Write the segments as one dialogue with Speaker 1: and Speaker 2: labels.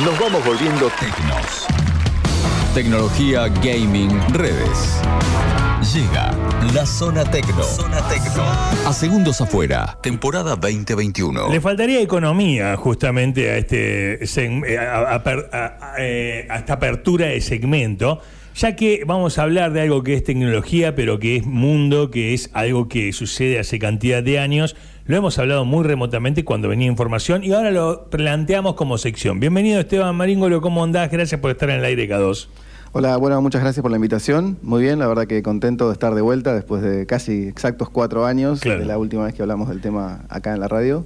Speaker 1: nos vamos volviendo tecnos. Tecnología, gaming, redes. Llega la zona tecno. Zona tecno. A segundos afuera, temporada 2021.
Speaker 2: Le faltaría economía justamente a, este, eh, eh, a esta apertura de segmento, ya que vamos a hablar de algo que es tecnología, pero que es mundo, que es algo que sucede hace cantidad de años. Lo hemos hablado muy remotamente cuando venía información y ahora lo planteamos como sección. Bienvenido Esteban Maríngolo, ¿cómo andás? Gracias por estar en el aire K2.
Speaker 3: Hola, bueno, muchas gracias por la invitación. Muy bien, la verdad que contento de estar de vuelta después de casi exactos cuatro años
Speaker 2: Claro.
Speaker 3: de la última vez que hablamos del tema acá en la radio.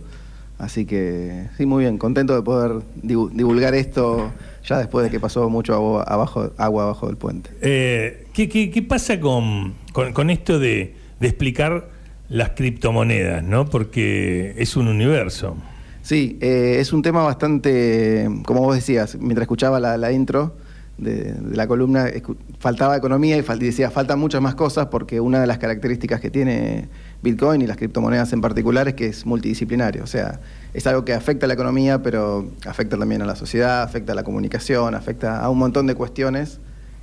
Speaker 3: Así que sí, muy bien, contento de poder divu- divulgar esto ya después de que pasó mucho agua abajo, agua abajo del puente.
Speaker 2: Eh, ¿qué, qué, qué pasa con, con- con esto de, de explicar las criptomonedas, no? Porque es un universo.
Speaker 3: Sí, eh, es un tema bastante, como vos decías, mientras escuchaba la, la intro de, de la columna, faltaba economía y, fal- y decía, faltan muchas más cosas porque una de las características que tiene Bitcoin y las criptomonedas en particular es que es multidisciplinario, o sea, es algo que afecta a la economía, pero afecta también a la sociedad, afecta a la comunicación, afecta a un montón de cuestiones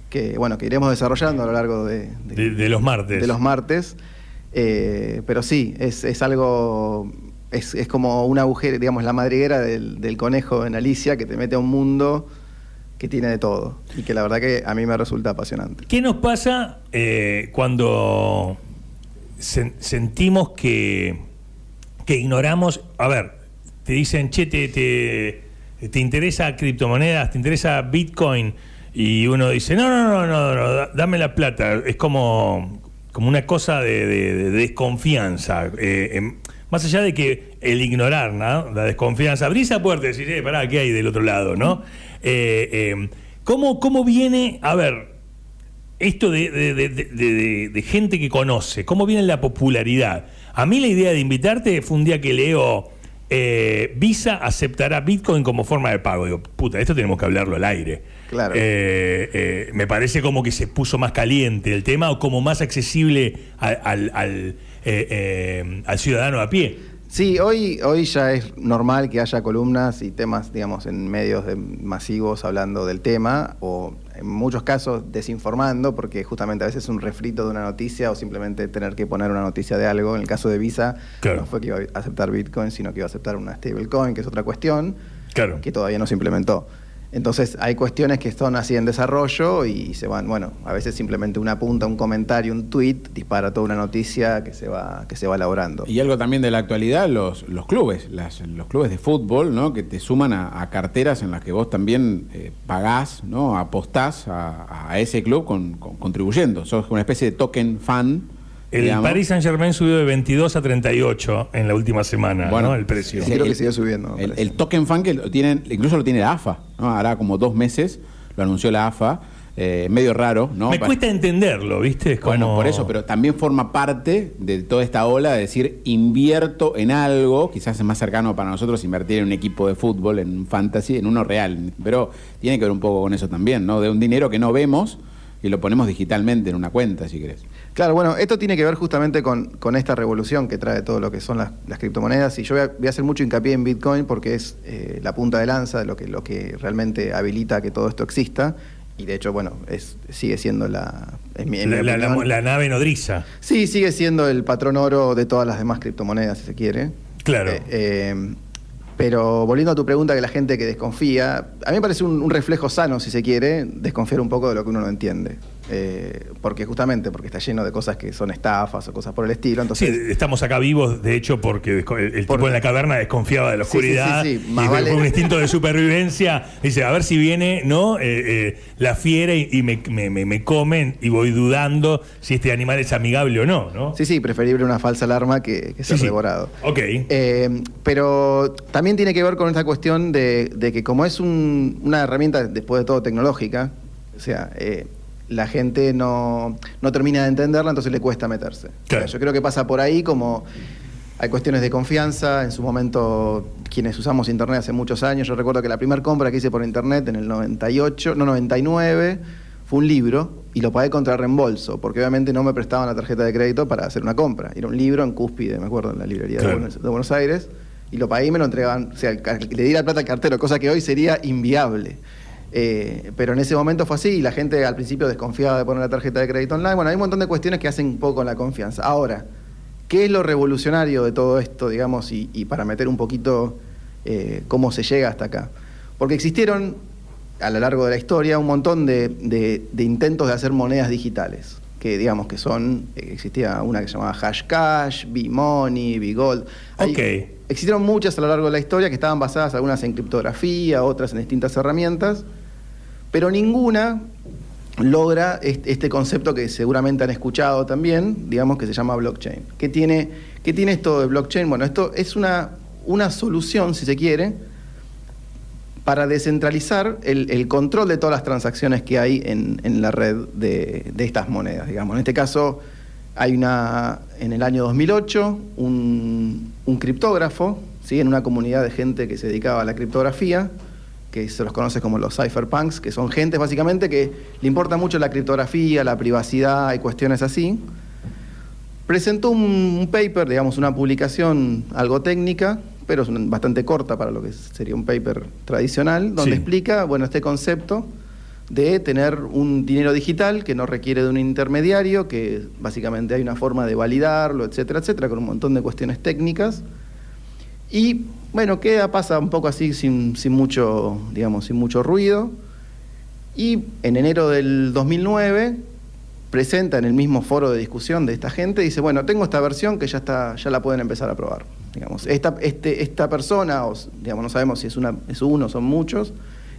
Speaker 3: que, bueno, que iremos desarrollando a lo largo de,
Speaker 2: De, de los martes.
Speaker 3: de los martes. Eh, pero sí, es, es algo. Es, es como un agujero, digamos, la madriguera del, del conejo en Alicia que te mete a un mundo tiene de todo. Y que la verdad que a mí me resulta apasionante.
Speaker 2: ¿Qué nos pasa eh, cuando sen- sentimos que, que ignoramos? A ver, te dicen, che, te, te, te interesa criptomonedas, te interesa Bitcoin, y uno dice, no, no, no, no, no, da- dame la plata. Es como, como una cosa de, de- de desconfianza. Eh, em, más allá de que el ignorar, ¿no? La desconfianza. Abrí esa puerta y decís, eh, pará, ¿qué hay del otro lado, no? Eh, eh, ¿cómo, ¿Cómo viene, a ver, esto de, de- de- de- de- de gente que conoce, cómo viene la popularidad. A mí la idea de invitarte fue un día que leo eh, Visa aceptará Bitcoin como forma de pago. Digo, puta, esto tenemos que hablarlo al aire.
Speaker 3: Claro.
Speaker 2: Eh, eh, me parece como que se puso más caliente el tema o como más accesible al, al- al, eh, al ciudadano a pie.
Speaker 3: Sí, hoy, hoy ya es normal que haya columnas y temas, digamos, en medios de- masivos hablando del tema, o en muchos casos desinformando, porque justamente a veces es un refrito de una noticia o simplemente tener que poner una noticia de algo. En el caso de Visa,
Speaker 2: Claro.
Speaker 3: no fue que iba a aceptar Bitcoin, sino que iba a aceptar una stablecoin, que es otra cuestión,
Speaker 2: Claro.
Speaker 3: que todavía no se implementó. Entonces hay cuestiones que están así en desarrollo y se van, bueno, a veces simplemente una punta, un comentario, un tweet dispara toda una noticia que se va, que se va elaborando.
Speaker 4: Y algo también de la actualidad, los, los clubes, las- los clubes de fútbol, ¿no? Que te suman a, carteras en las que vos también eh, pagás, ¿no? Apostás a, a ese club con, con- contribuyendo. Sos una especie de token fan.
Speaker 2: El
Speaker 4: digamos.
Speaker 2: Paris Saint Germain subió de 22 a 38 en la última semana,
Speaker 4: Bueno,
Speaker 2: ¿no? El precio.
Speaker 3: Sí, creo que sigue subiendo,
Speaker 4: El, el token fan que lo tienen, incluso lo tiene la AFA, ¿no? Hará como dos meses, lo anunció la AFA, eh, medio raro, ¿no?
Speaker 2: Me cuesta entenderlo, ¿viste? Es
Speaker 4: Bueno, por eso, pero también forma parte de toda esta ola de decir invierto en algo, quizás es más cercano para nosotros invertir en un equipo de fútbol, en un fantasy, en uno real, pero tiene que ver un poco con eso también, ¿no? De un dinero que no vemos y lo ponemos digitalmente en una cuenta, si querés.
Speaker 3: Claro, bueno, esto tiene que ver justamente con, con esta revolución que trae todo lo que son las, las criptomonedas y yo voy a, voy a hacer mucho hincapié en Bitcoin porque es eh, la punta de lanza de lo que, lo que realmente habilita que todo esto exista y de hecho, bueno, es, sigue siendo la... en mi- en mi
Speaker 2: La, la- la-
Speaker 3: opinión-
Speaker 2: la nave nodriza.
Speaker 3: Sí, sigue siendo el patrón oro de todas las demás criptomonedas, si se quiere.
Speaker 2: Claro.
Speaker 3: Eh, eh, pero volviendo a tu pregunta, que la gente que desconfía, a mí me parece un, un reflejo sano, si se quiere, desconfiar un poco de lo que uno no entiende. Eh, porque justamente, porque está lleno de cosas que son estafas o cosas por el estilo.
Speaker 2: Sí,
Speaker 3: Entonces,
Speaker 2: estamos acá vivos, de hecho, porque el, el
Speaker 3: Por-
Speaker 2: tipo en la caverna desconfiaba de la
Speaker 3: Sí, sí,
Speaker 2: oscuridad
Speaker 3: sí, sí,
Speaker 2: y
Speaker 3: vale-
Speaker 2: un instinto de supervivencia. Dice, a ver si viene no Eh, eh, la fiera y, y me, me- me- me comen y voy dudando si este animal es amigable o no, ¿no?
Speaker 3: sí, sí, preferible una falsa alarma que, que ser
Speaker 2: Sí, sí.
Speaker 3: devorado.
Speaker 2: Ok.
Speaker 3: Pero también tiene que ver con esta cuestión de, de que como es un- una herramienta, después de todo, tecnológica, o sea, la gente no, no termina de entenderla, entonces le cuesta meterse.
Speaker 2: Claro.
Speaker 3: O sea, yo creo que pasa por ahí como hay cuestiones de confianza. En su momento, quienes usamos Internet hace muchos años, yo recuerdo que la primera compra que hice por Internet en el 98, no 99, fue un libro y lo pagué contra reembolso, porque obviamente no me prestaban la tarjeta de crédito para hacer una compra. Era un libro en cúspide, me acuerdo, en la librería de. Buenos- de Buenos Aires. y lo pagué y me lo entregaban, o sea, le di la plata al cartero, cosa que hoy sería inviable. Eh, pero en ese momento fue así y la gente al principio desconfiaba de poner la tarjeta de crédito online. Bueno, hay un montón de cuestiones que hacen un poco con la confianza. Ahora, ¿qué es lo revolucionario de todo esto, digamos, y, y para meter un poquito eh, cómo se llega hasta acá? Porque existieron a lo largo de la historia un montón de, de- de intentos de hacer monedas digitales, que digamos que son, eh, existía una que se llamaba Hashcash, B-Money, B-Gold.
Speaker 2: Ok.
Speaker 3: Existieron muchas a lo largo de la historia que estaban basadas algunas en criptografía, otras en distintas herramientas, pero ninguna logra est- este concepto que seguramente han escuchado también, digamos que se llama blockchain. ¿Qué tiene, qué tiene esto de blockchain? Bueno, esto es una, una solución, si se quiere, para descentralizar el, control de todas las transacciones que hay en, la red de, de estas monedas, digamos. En este caso, hay una, en el año 2008, un, un criptógrafo, ¿sí? en una comunidad de gente que se dedicaba a la criptografía, que se los conoce como los cypherpunks, que son gente básicamente que le importa mucho la criptografía, la privacidad y cuestiones así. Presentó un, paper, digamos, una publicación algo técnica, pero es bastante corta para lo que sería un paper tradicional, donde
Speaker 2: Sí.
Speaker 3: explica, bueno, este concepto de tener un dinero digital que no requiere de un intermediario, que básicamente hay una forma de validarlo, etcétera, etcétera, con un montón de cuestiones técnicas. Y bueno, queda, pasa un poco así sin, sin mucho, digamos, sin mucho ruido. Y en enero del 2009 presenta en el mismo foro de discusión de esta gente, dice, bueno, tengo esta versión que ya está, ya la pueden empezar a probar. Digamos, esta, este, esta persona, digamos, no sabemos si es una, es uno, son muchos,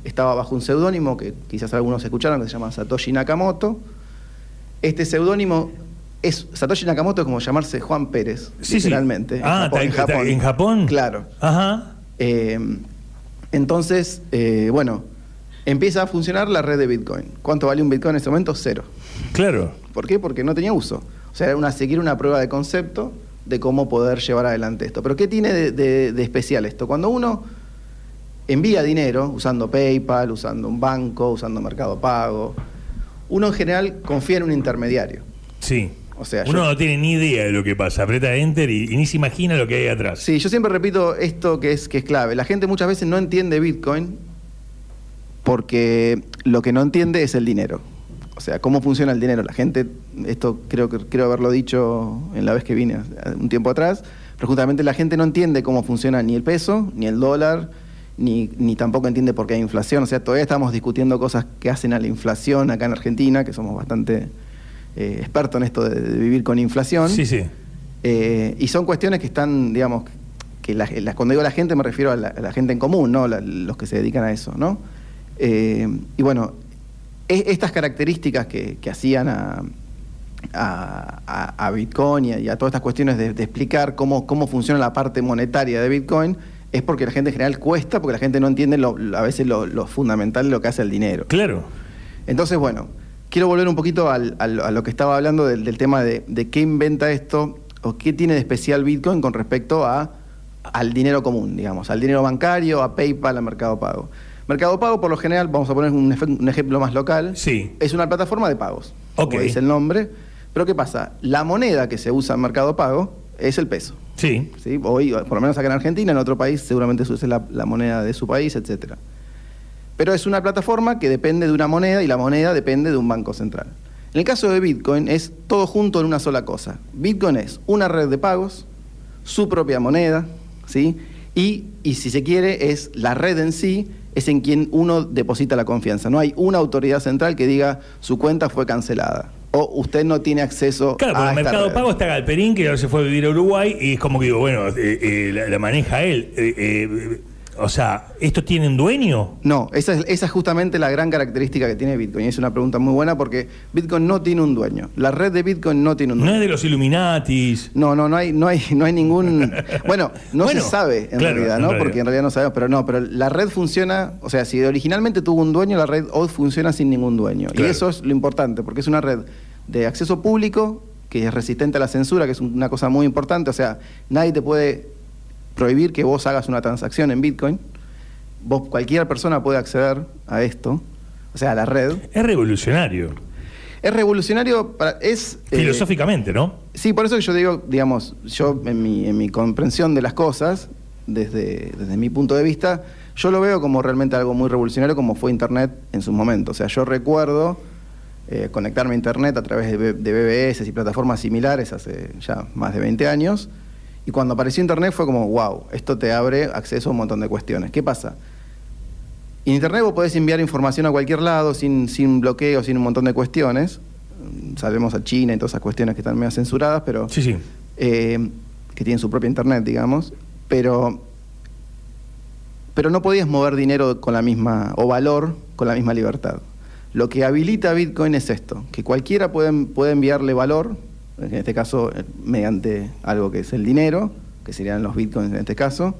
Speaker 3: estaba bajo un seudónimo que quizás algunos escucharon, que se llama Satoshi Nakamoto. Este seudónimo es Satoshi Nakamoto es como llamarse Juan Pérez,
Speaker 2: Sí, sí.
Speaker 3: literalmente.
Speaker 2: Ah, está- está- ¿en Japón?
Speaker 3: Claro.
Speaker 2: Ajá.
Speaker 3: Eh, entonces, eh, bueno, empieza a funcionar la red de Bitcoin. ¿Cuánto vale un Bitcoin en ese momento? Cero.
Speaker 2: Claro.
Speaker 3: ¿Por qué? Porque no tenía uso. O sea, era una, seguir una prueba de concepto de cómo poder llevar adelante esto. Pero ¿qué tiene de, de- de especial esto? Cuando uno envía dinero usando PayPal, usando un banco, usando Mercado Pago, uno en general confía en un intermediario.
Speaker 2: Sí.
Speaker 3: O sea,
Speaker 2: Uno
Speaker 3: yo-
Speaker 2: no tiene ni idea de lo que pasa. Aprieta enter y, y ni se imagina lo que hay atrás.
Speaker 3: Sí, yo siempre repito esto que es, que es clave. La gente muchas veces no entiende Bitcoin porque lo que no entiende es el dinero. O sea, cómo funciona el dinero. La gente, esto creo que creo haberlo dicho en la vez que vine un tiempo atrás, pero justamente la gente no entiende cómo funciona ni el peso, ni el dólar, ni, ni tampoco entiende por qué hay inflación. O sea, todavía estamos discutiendo cosas que hacen a la inflación acá en Argentina, que somos bastante eh, expertos en esto de, de vivir con inflación.
Speaker 2: Sí, sí.
Speaker 3: Eh, y son cuestiones que están, digamos, que la- la- cuando digo la gente me refiero a la, a la gente en común, ¿no? Los que se dedican a eso, ¿no? Eh, y bueno, estas características que, que hacían a, a- a- a Bitcoin y a, y todas estas cuestiones de, de explicar cómo, cómo funciona la parte monetaria de Bitcoin es porque la gente en general cuesta, porque la gente no entiende lo- a veces lo, lo fundamental de lo que hace el dinero.
Speaker 2: Claro.
Speaker 3: Entonces, bueno, quiero volver un poquito al- al- a lo que estaba hablando del, del tema de, de qué inventa esto o qué tiene de especial Bitcoin con respecto a, al dinero común, digamos, al dinero bancario, a PayPal, a Mercado Pago. Mercado Pago, por lo general, vamos a poner un, ejemplo más local,
Speaker 2: Sí.
Speaker 3: es una plataforma de pagos,
Speaker 2: Ok.
Speaker 3: como dice el nombre. Pero ¿qué pasa? La moneda que se usa en Mercado Pago es el peso.
Speaker 2: Sí.
Speaker 3: ¿sí? Hoy, por lo menos acá en Argentina, en otro país seguramente se use la, la moneda de su país, etcétera. Pero es una plataforma que depende de una moneda y la moneda depende de un banco central. En el caso de Bitcoin es todo junto en una sola cosa. Bitcoin es una red de pagos, su propia moneda, ¿sí? Y, y si se quiere, es la red en sí, es en quien uno deposita la confianza. No hay una autoridad central que diga su cuenta fue cancelada o usted no tiene acceso
Speaker 2: Claro,
Speaker 3: a esta
Speaker 2: Mercado
Speaker 3: red.
Speaker 2: Pago está Galperín, que ahora se fue a vivir a Uruguay, y es como que digo, bueno, eh, eh, la, la maneja él. Eh, o sea, ¿esto tiene un dueño?
Speaker 3: No, esa es, esa es justamente la gran característica que tiene Bitcoin. Y es una pregunta muy buena porque Bitcoin no tiene un dueño. La red de Bitcoin no tiene un
Speaker 2: No
Speaker 3: dueño.
Speaker 2: es de los Illuminatis.
Speaker 3: No, no, no hay, no hay, no hay ningún. Bueno, no
Speaker 2: Bueno,
Speaker 3: se sabe en
Speaker 2: claro,
Speaker 3: realidad,
Speaker 2: en
Speaker 3: ¿no?
Speaker 2: realidad.
Speaker 3: Porque en realidad no sabemos, pero no, pero la red funciona, o sea, si originalmente tuvo un dueño, la red hoy funciona sin ningún dueño.
Speaker 2: Claro.
Speaker 3: Y eso es lo importante, porque es una red de acceso público que es resistente a la censura, que es una cosa muy importante. O sea, nadie te puede prohibir que vos hagas una transacción en Bitcoin. Vos, cualquier persona puede acceder a esto, o sea, a la red.
Speaker 2: Es revolucionario.
Speaker 3: Es revolucionario, para, es... eh,
Speaker 2: Filosóficamente, ¿no?
Speaker 3: Sí, por eso que yo digo, digamos, yo en mi, en mi comprensión de las cosas, desde, desde mi punto de vista, yo lo veo como realmente algo muy revolucionario como fue Internet en su momento. O sea, yo recuerdo eh, conectarme a Internet a través de BBS y plataformas similares hace ya más de 20 años. Y cuando apareció Internet fue como, wow, esto te abre acceso a un montón de cuestiones. ¿Qué pasa? En Internet vos podés enviar información a cualquier lado sin, sin bloqueo, sin un montón de cuestiones. Sabemos a China y todas esas cuestiones que están medio censuradas, pero
Speaker 2: Sí, sí.
Speaker 3: eh, que tienen su propia internet, digamos, pero, pero no podías mover dinero con la misma, o valor con la misma libertad. Lo que habilita Bitcoin es esto, que cualquiera puede, puede enviarle valor, en este caso eh, mediante algo que es el dinero, que serían los Bitcoins en este caso,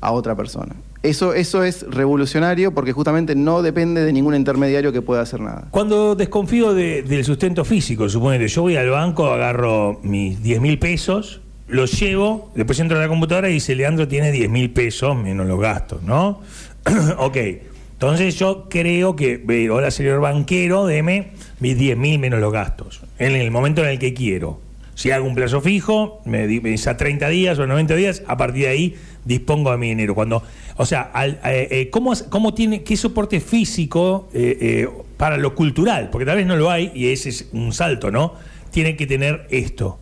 Speaker 3: a otra persona. Eso, eso es revolucionario porque justamente no depende de ningún intermediario que pueda hacer nada.
Speaker 2: Cuando desconfío de- del sustento físico, suponete, yo voy al banco, agarro mis 10 mil pesos, los llevo, después entro a la computadora y dice, Leandro tiene 10 mil pesos menos los gastos, ¿no? ok, entonces yo creo que, eh, hola señor banquero, deme mis 10 mil menos los gastos, en el momento en el que quiero. Si hago un plazo fijo, me di- me dice a 30 días o 90 días, a partir de ahí dispongo de mi dinero. Cuando, o sea, eh, eh, ¿cómo, cómo tiene, qué soporte físico eh, para lo cultural? Porque tal vez no lo hay y ese es un salto, ¿no? Tiene que tener esto.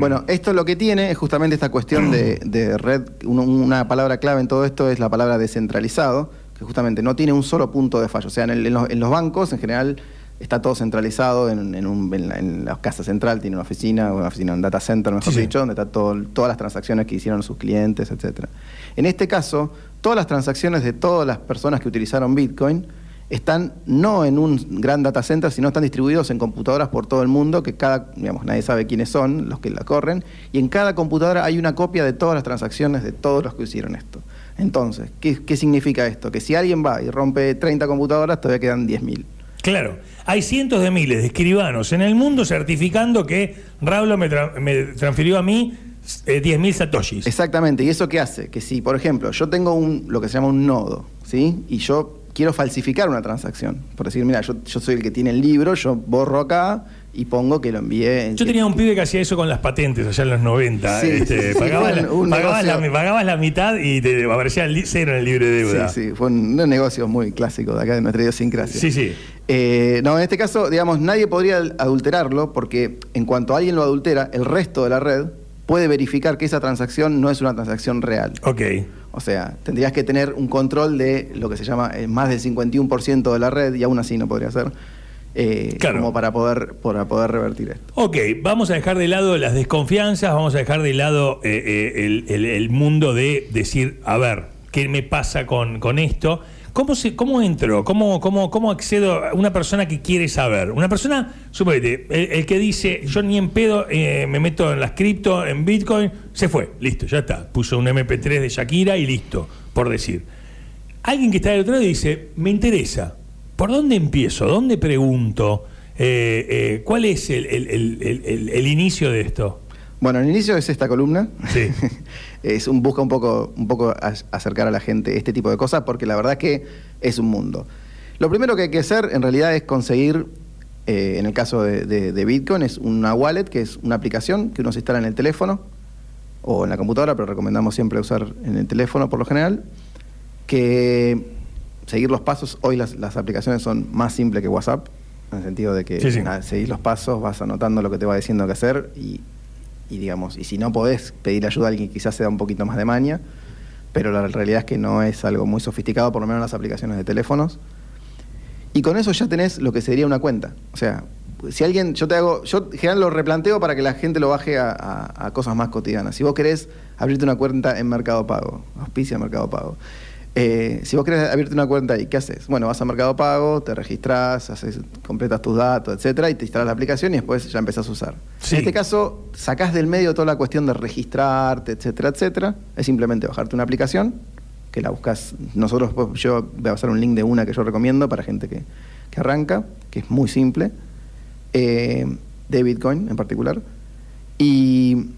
Speaker 3: Bueno, esto lo que tiene es justamente esta cuestión de, red. Un- Una palabra clave en todo esto es la palabra descentralizado, que justamente no tiene un solo punto de fallo. O sea, en los bancos en general está todo centralizado en, en un- en la, en la casa central, tiene una oficina, una oficina, un data center, mejor
Speaker 2: Sí, sí.
Speaker 3: dicho, donde está todo, todas las transacciones que hicieron sus clientes, etcétera. En este caso, todas las transacciones de todas las personas que utilizaron Bitcoin están no en un gran data center, sino están distribuidos en computadoras por todo el mundo, que cada, digamos, nadie sabe quiénes son los que la corren, y en cada computadora hay una copia de todas las transacciones de todos los que hicieron esto. Entonces, ¿qué, qué significa esto? Que si alguien va y rompe 30 computadoras, todavía quedan 10.000.
Speaker 2: Claro, hay cientos de miles de escribanos en el mundo certificando que Raúl me, tra- me transfirió a mí eh, 10.000 satoshis.
Speaker 3: Exactamente, ¿y eso qué hace? Que si, por ejemplo, yo tengo un, lo que se llama un nodo, ¿sí? Y yo quiero falsificar una transacción, por decir, mira, yo, yo soy el que tiene el libro, yo borro acá y pongo que lo envié. en-
Speaker 2: Yo tenía un pibe que hacía eso con las patentes allá en los 90.
Speaker 3: Sí,
Speaker 2: este,
Speaker 3: sí,
Speaker 2: pagabas, la,
Speaker 3: un- un
Speaker 2: pagabas la-
Speaker 3: negocio.
Speaker 2: pagabas la mitad y te aparecía el cero en el libre de deuda.
Speaker 3: Sí, sí, fue un, un negocio muy clásico de acá de nuestra idiosincrasia.
Speaker 2: Sí, sí.
Speaker 3: Eh, no, en este caso, digamos, nadie podría adulterarlo porque en cuanto alguien lo adultera, el resto de la red puede verificar que esa transacción no es una transacción real.
Speaker 2: Ok.
Speaker 3: O sea, tendrías que tener un control de lo que se llama eh, más del 51% de la red y aún así no podría ser. eh,
Speaker 2: Claro.
Speaker 3: Como para poder, para poder revertir esto.
Speaker 2: Ok, vamos a dejar de lado las desconfianzas, vamos a dejar de lado eh, eh, el, el- el mundo de decir, a ver, ¿qué me pasa con, con esto? ¿Cómo, se, ¿Cómo entro? ¿Cómo, cómo, ¿Cómo accedo a una persona que quiere saber? Una persona, suponete, el, el que dice, yo ni en pedo eh, me meto en las cripto, en Bitcoin, se fue, listo, ya está. Puso un MP3 de Shakira y listo, por decir. Alguien que está del otro lado dice, me interesa, ¿por dónde empiezo? ¿Dónde pregunto? Eh, eh, ¿Cuál es el, el- el- el- el- el inicio de esto?
Speaker 3: Bueno, el inicio es esta columna.
Speaker 2: Sí.
Speaker 3: es un busca un poco, un poco acercar a la gente este tipo de cosas, porque la verdad que es un mundo. Lo primero que hay que hacer en realidad es conseguir, eh, en el caso de, de- de Bitcoin, es una wallet, que es una aplicación que uno se instala en el teléfono o en la computadora, pero recomendamos siempre usar en el teléfono por lo general, que seguir los pasos, hoy las, las aplicaciones son más simples que WhatsApp, en el sentido de que
Speaker 2: Sí, sí.
Speaker 3: seguís los pasos, vas anotando lo que te va diciendo que hacer y, y digamos, y si no podés pedir ayuda a alguien quizás se da un poquito más de maña, pero la realidad es que no es algo muy sofisticado, por lo menos en las aplicaciones de teléfonos. Y con eso ya tenés lo que sería una cuenta. O sea, si alguien, yo te hago, yo en general lo replanteo para que la gente lo baje a cosas más cotidianas. Si vos querés abrirte una cuenta en Mercado Pago, auspicia Mercado Pago. Eh, si vos querés abrirte una cuenta ahí, ¿qué haces? Bueno, vas a Mercado Pago, te registrás, haces, completas tus datos, etcétera, y te instalas la aplicación y después ya empezás a usar.
Speaker 2: Sí.
Speaker 3: En este caso, sacás del medio toda la cuestión de registrarte, etcétera, etcétera. Es simplemente bajarte una aplicación, que la buscas. Nosotros, pues, yo voy a pasar un link de una que yo recomiendo para gente que, que arranca, que es muy simple, eh, de Bitcoin en particular. Y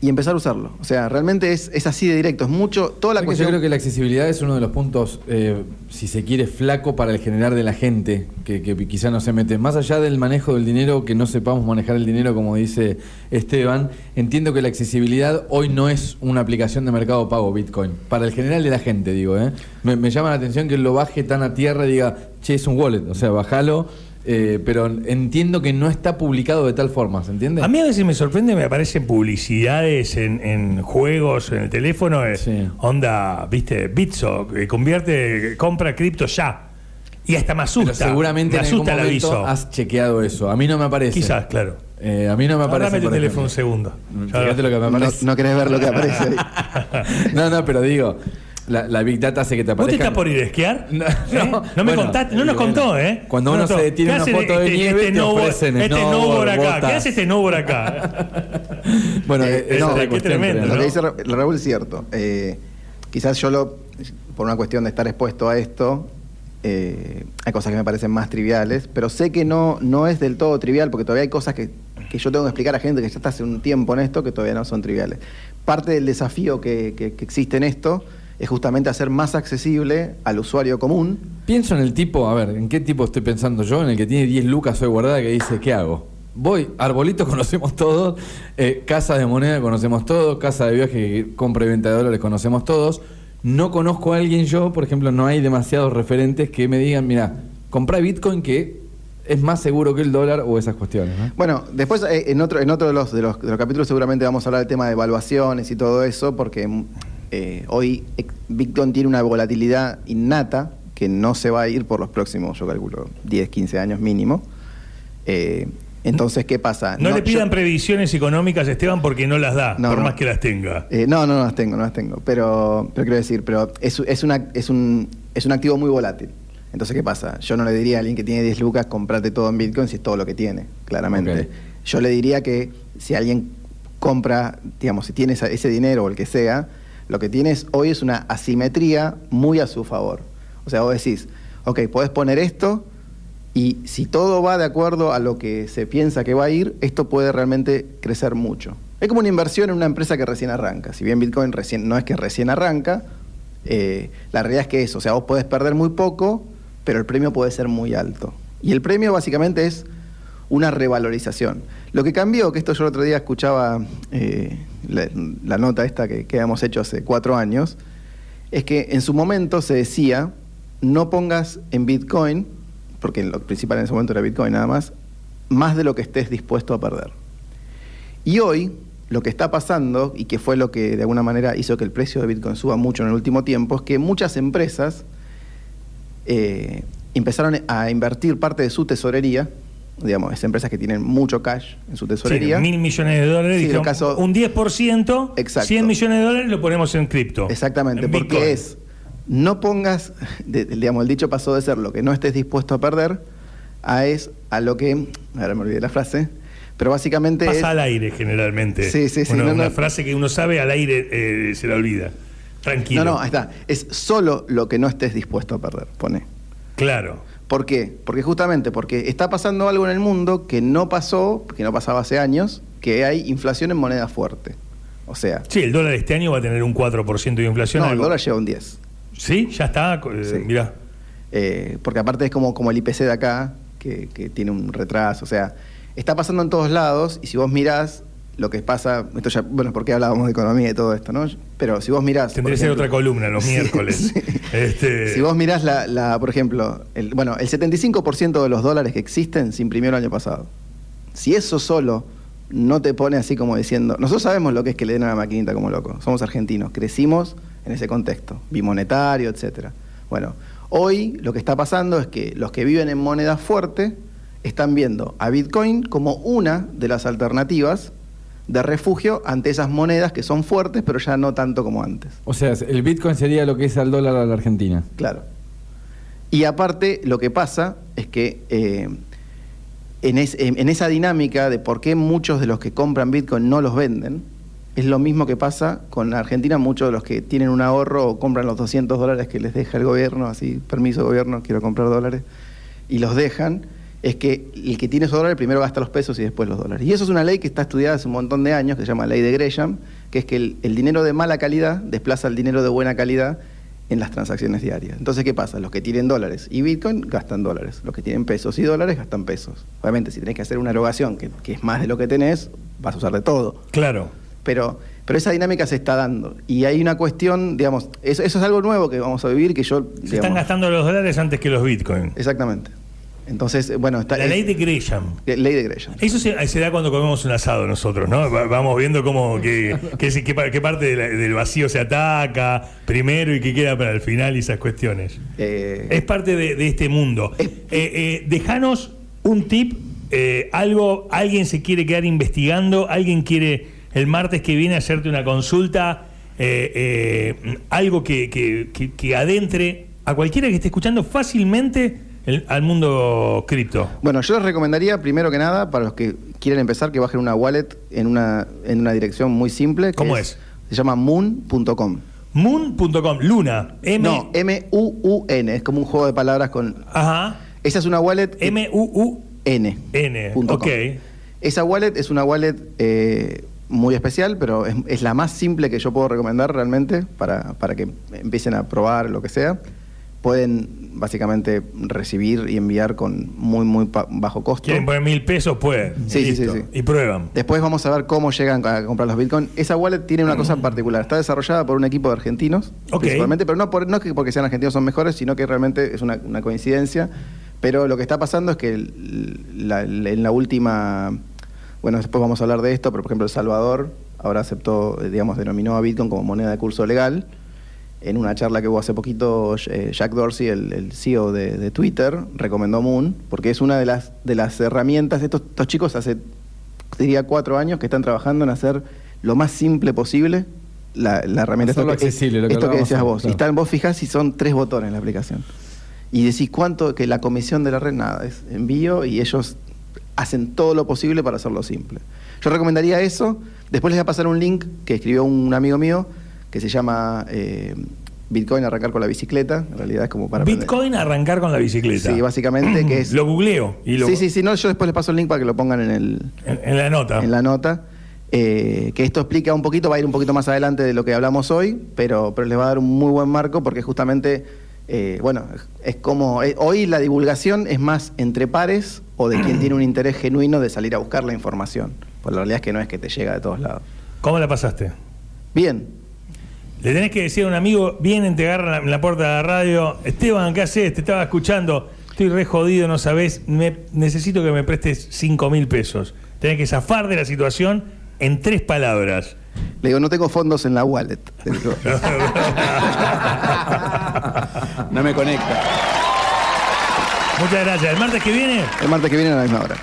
Speaker 3: y empezar a usarlo. O sea, realmente es, es así de directo. Es mucho. Toda la cuestión.
Speaker 5: Yo creo que la accesibilidad es uno de los puntos, eh, si se quiere, flaco para el generar de la gente, que, que quizá no se mete. Más allá del manejo del dinero, que no sepamos manejar el dinero, como dice Esteban, entiendo que la accesibilidad hoy no es una aplicación de mercado pago Bitcoin. Para el general de la gente, digo. ¿eh? Me, me llama la atención que lo baje tan a tierra y diga, che, es un wallet, o sea, bajalo. Eh, pero entiendo que no está publicado de tal forma, ¿se entiende?
Speaker 2: A mí a veces me sorprende, me aparecen publicidades en, en juegos, en el teléfono, eh,
Speaker 5: Sí.
Speaker 2: onda, viste, Bitso, que convierte, compra cripto ya. Y hasta me asusta.
Speaker 5: Pero seguramente
Speaker 2: me
Speaker 5: en algún
Speaker 2: asusta el
Speaker 5: momento
Speaker 2: aviso.
Speaker 5: has chequeado eso. A mí no me aparece.
Speaker 2: Quizás, claro.
Speaker 5: Eh, a mí no me aparece.
Speaker 2: dame tu teléfono un segundo.
Speaker 5: Fíjate lo que me
Speaker 3: No,
Speaker 5: aparece.
Speaker 3: no querés ver lo que aparece ahí.
Speaker 5: No, no, pero digo, la, la Big Data hace que te
Speaker 2: ¿Vos te
Speaker 5: aparezca.
Speaker 2: estás por ir a esquiar?
Speaker 5: No,
Speaker 2: ¿Eh?
Speaker 5: no.
Speaker 2: No me
Speaker 5: Bueno,
Speaker 2: contaste, no nos
Speaker 5: bueno.
Speaker 2: contó, ¿eh?
Speaker 5: Cuando
Speaker 2: No
Speaker 5: uno se detiene
Speaker 2: ¿Qué
Speaker 5: una foto de
Speaker 2: este,
Speaker 5: nieve,
Speaker 2: este
Speaker 5: te ofrecen
Speaker 2: Este
Speaker 5: snowboard,
Speaker 2: snowboard acá.
Speaker 5: botas.
Speaker 2: ¿Qué hace este snowboard acá?
Speaker 5: Bueno,
Speaker 3: Eh,
Speaker 5: esa
Speaker 3: no,
Speaker 5: es la
Speaker 3: qué
Speaker 5: cuestión,
Speaker 2: tremendo.
Speaker 3: Lo que dice Ra- Raúl es cierto. Eh, quizás yo lo, por una cuestión de estar expuesto a esto, eh, hay cosas que me parecen más triviales, pero sé que no, no es del todo trivial, porque todavía hay cosas que, que yo tengo que explicar a gente que ya está hace un tiempo en esto que todavía no son triviales. Parte del desafío que, que- que existe en esto es justamente hacer más accesible al usuario común.
Speaker 5: Pienso en el tipo, a ver, ¿en qué tipo estoy pensando yo? En el que tiene 10 lucas hoy guardada que dice, ¿qué hago? Voy, arbolito conocemos todos, eh, casa de moneda conocemos todos, casa de viaje que compra y venta de dólares conocemos todos. No conozco a alguien yo, por ejemplo, no hay demasiados referentes que me digan, mira, comprá Bitcoin que es más seguro que el dólar o esas cuestiones. ¿no?
Speaker 3: Bueno, después eh, en otro, en otro de, los, de, los, de los capítulos seguramente vamos a hablar del tema de evaluaciones y todo eso, porque eh, hoy eh, Bitcoin tiene una volatilidad innata que no se va a ir por los próximos, yo calculo, 10, 15 años mínimo. Eh, entonces, ¿qué pasa?
Speaker 2: No, le
Speaker 3: yo-
Speaker 2: pidan previsiones económicas, Esteban, porque no las da,
Speaker 3: No,
Speaker 2: por
Speaker 3: no.
Speaker 2: más que las tenga.
Speaker 3: Eh, no, no, no las tengo, no las tengo. Pero, pero quiero decir, pero es, es, una, es, un, es un activo muy volátil. Entonces, ¿qué pasa? Yo no le diría a alguien que tiene 10 lucas, comprate todo en Bitcoin si es todo lo que tiene, claramente. Yo le diría que si alguien compra, digamos, si tiene ese dinero o el que sea, lo que tienes hoy es una asimetría muy a su favor. O sea, vos decís, ok, podés poner esto y si todo va de acuerdo a lo que se piensa que va a ir, esto puede realmente crecer mucho. Es como una inversión en una empresa que recién arranca. Si bien Bitcoin recién, no es que recién arranca, eh, la realidad es que es, o sea, vos podés perder muy poco, pero el premio puede ser muy alto. Y el premio básicamente es una revalorización. Lo que cambió, que esto yo el otro día escuchaba eh, la, nota esta que, que habíamos hecho hace cuatro años, es que en su momento se decía, no pongas en Bitcoin, porque lo principal en ese momento era Bitcoin nada más, más de lo que estés dispuesto a perder. Y hoy, lo que está pasando, y que fue lo que de alguna manera hizo que el precio de Bitcoin suba mucho en el último tiempo, es que muchas empresas eh, empezaron a invertir parte de su tesorería, digamos, es empresas que tienen mucho cash en su tesorería.
Speaker 2: Sí, mil millones de dólares.
Speaker 3: Sí, el caso-
Speaker 2: un 10%,
Speaker 3: Exacto.
Speaker 2: 100 millones de dólares lo ponemos en cripto.
Speaker 3: Exactamente,
Speaker 2: en
Speaker 3: porque
Speaker 2: Bitcoin.
Speaker 3: es, no pongas, de- digamos, el dicho pasó de ser lo que no estés dispuesto a perder, a es a lo que, ahora me olvidé la frase, pero básicamente
Speaker 2: Pasa
Speaker 3: es,
Speaker 2: al aire generalmente.
Speaker 3: Sí, sí, sí,
Speaker 2: Una,
Speaker 3: no,
Speaker 2: una
Speaker 3: no.
Speaker 2: frase que uno sabe al aire eh, se la olvida. Tranquilo.
Speaker 3: no, no, ahí está, es solo lo que no estés dispuesto a perder, pone.
Speaker 2: Claro.
Speaker 3: ¿Por qué? Porque justamente porque está pasando algo en el mundo que no pasó, que no pasaba hace años, que hay inflación en moneda fuerte. O sea,
Speaker 2: Sí, el dólar este año va a tener un 4% de inflación.
Speaker 3: no, el dólar lleva un 10.
Speaker 2: Sí, ya está. eh,
Speaker 3: Sí.
Speaker 2: Mirá.
Speaker 3: Eh, porque aparte es como, como el IPC de acá, que, que tiene un retraso. O sea, está pasando en todos lados y si vos mirás lo que pasa, esto ya, bueno, porque hablábamos de economía y todo esto, ¿no? Pero si vos mirás...
Speaker 2: Tendría que ser otra columna los
Speaker 3: Sí,
Speaker 2: miércoles.
Speaker 3: sí.
Speaker 2: Este,
Speaker 3: Si vos mirás la, la, por ejemplo, el, bueno, el 75% de los dólares que existen se imprimió el año pasado. Si eso solo no te pone así como diciendo, nosotros sabemos lo que es que le den a la maquinita como loco, somos argentinos, crecimos en ese contexto, bimonetario, etcétera. Bueno, hoy lo que está pasando es que los que viven en moneda fuerte están viendo a Bitcoin como una de las alternativas de refugio ante esas monedas que son fuertes, pero ya no tanto como antes.
Speaker 5: O sea, el Bitcoin sería lo que es al dólar a la Argentina.
Speaker 3: Claro. Y aparte, lo que pasa es que eh, en, es- en- esa dinámica de por qué muchos de los que compran Bitcoin no los venden, es lo mismo que pasa con Argentina. Muchos de los que tienen un ahorro o compran los 200 dólares que les deja el gobierno, así, permiso gobierno, quiero comprar dólares, y los dejan, es que el que tiene esos dólares primero gasta los pesos y después los dólares. Y eso es una ley que está estudiada hace un montón de años, que se llama Ley de Gresham, que es que el, el dinero de mala calidad desplaza el dinero de buena calidad en las transacciones diarias. Entonces, ¿qué pasa? Los que tienen dólares y Bitcoin gastan dólares. Los que tienen pesos y dólares gastan pesos. Obviamente, si tenés que hacer una erogación que, que es más de lo que tenés, vas a usar de todo.
Speaker 2: Claro.
Speaker 3: Pero, pero esa dinámica se está dando. Y hay una cuestión, digamos, eso, eso es algo nuevo que vamos a vivir, que yo...
Speaker 2: Se están gastando los dólares antes que los bitcoins.
Speaker 3: Exactamente. Entonces, bueno, está...
Speaker 2: La ley de Gresham.
Speaker 3: ley de Gresham.
Speaker 2: Eso se, se da cuando comemos un asado nosotros, ¿no? Va- Vamos viendo cómo qué, qué parte de la- del vacío se ataca primero y qué queda para el final y esas cuestiones.
Speaker 3: Eh,
Speaker 2: Es parte de, de este mundo. Eh, eh, dejanos un tip, eh, algo, alguien se quiere quedar investigando, alguien quiere el martes que viene hacerte una consulta, algo que, que- que- que adentre a cualquiera que esté escuchando fácilmente el- al mundo cripto.
Speaker 3: Bueno, yo les recomendaría, primero que nada, para los que quieren empezar, que bajen una wallet en una, en una dirección muy simple.
Speaker 2: ¿Cómo es?
Speaker 3: Se llama moon.com.
Speaker 2: Moon.com, Luna, M.
Speaker 3: No, M-U-U-N, es como un juego de palabras con...
Speaker 2: Ajá.
Speaker 3: Esa es una wallet...
Speaker 2: M-U-U-N.
Speaker 3: N. punto
Speaker 2: Ok.
Speaker 3: Esa wallet es una wallet eh, muy especial, pero es, es la más simple que yo puedo recomendar realmente para, para que empiecen a probar lo que sea. Pueden básicamente recibir y enviar con muy, muy bajo costo.
Speaker 2: Quieren poner mil pesos, pueden.
Speaker 3: Sí, sí,
Speaker 2: Listo.
Speaker 3: sí, sí.
Speaker 2: Y prueban.
Speaker 3: Después vamos a ver cómo llegan a comprar los Bitcoin. Esa wallet tiene una cosa particular. Está desarrollada por un equipo de argentinos,
Speaker 2: Ok.
Speaker 3: principalmente, pero no, por, no que porque sean argentinos son mejores, sino que realmente es una, una coincidencia. Pero lo que está pasando es que el- la- la- en la última... Bueno, después vamos a hablar de esto, pero por ejemplo El Salvador ahora aceptó, eh, digamos, denominó a Bitcoin como moneda de curso legal. En una charla que hubo hace poquito, eh, Jack Dorsey, el, el CEO de, de Twitter, recomendó Moon, porque es una de las, de las herramientas. Estos, estos chicos hace, diría, cuatro años que están trabajando en hacer lo más simple posible la, la herramienta.
Speaker 5: Hacerlo
Speaker 3: Esto que-
Speaker 5: accesible, lo que
Speaker 3: esto que decías vos.
Speaker 5: claro.
Speaker 3: Y están, vos fijás y son tres botones la aplicación. Y decís cuánto, que la comisión de la red, nada, es envío y ellos hacen todo lo posible para hacerlo simple. Yo recomendaría eso. Después les voy a pasar un link que escribió un amigo mío que se llama eh, Bitcoin arrancar con la bicicleta. En realidad es como para aprender.
Speaker 2: Bitcoin arrancar con la bicicleta.
Speaker 3: Sí, básicamente que es...
Speaker 2: Lo googleo y lo,
Speaker 3: Sí, sí, sí, no, yo después les paso el link para que lo pongan en, el,
Speaker 2: En, en la nota.
Speaker 3: en la nota. Eh, que esto explica un poquito, va a ir un poquito más adelante de lo que hablamos hoy, pero, pero les va a dar un muy buen marco porque justamente, eh, bueno, es como, eh, hoy la divulgación es más entre pares o de quien tiene un interés genuino de salir a buscar la información. Pues la realidad es que no es que te llega de todos lados.
Speaker 2: ¿Cómo la pasaste?
Speaker 3: Bien,
Speaker 2: Le tenés que decir a un amigo, vienen, te agarran la- en la puerta de la radio, Esteban, ¿qué haces? Te estaba escuchando, estoy re jodido, no sabés, me- necesito que me prestes 5 mil pesos. Tenés que zafar de la situación en tres palabras.
Speaker 3: le digo, no tengo fondos en la wallet. Digo,
Speaker 4: No me conecta.
Speaker 2: Muchas gracias. El martes que viene
Speaker 3: el martes que viene a la misma hora.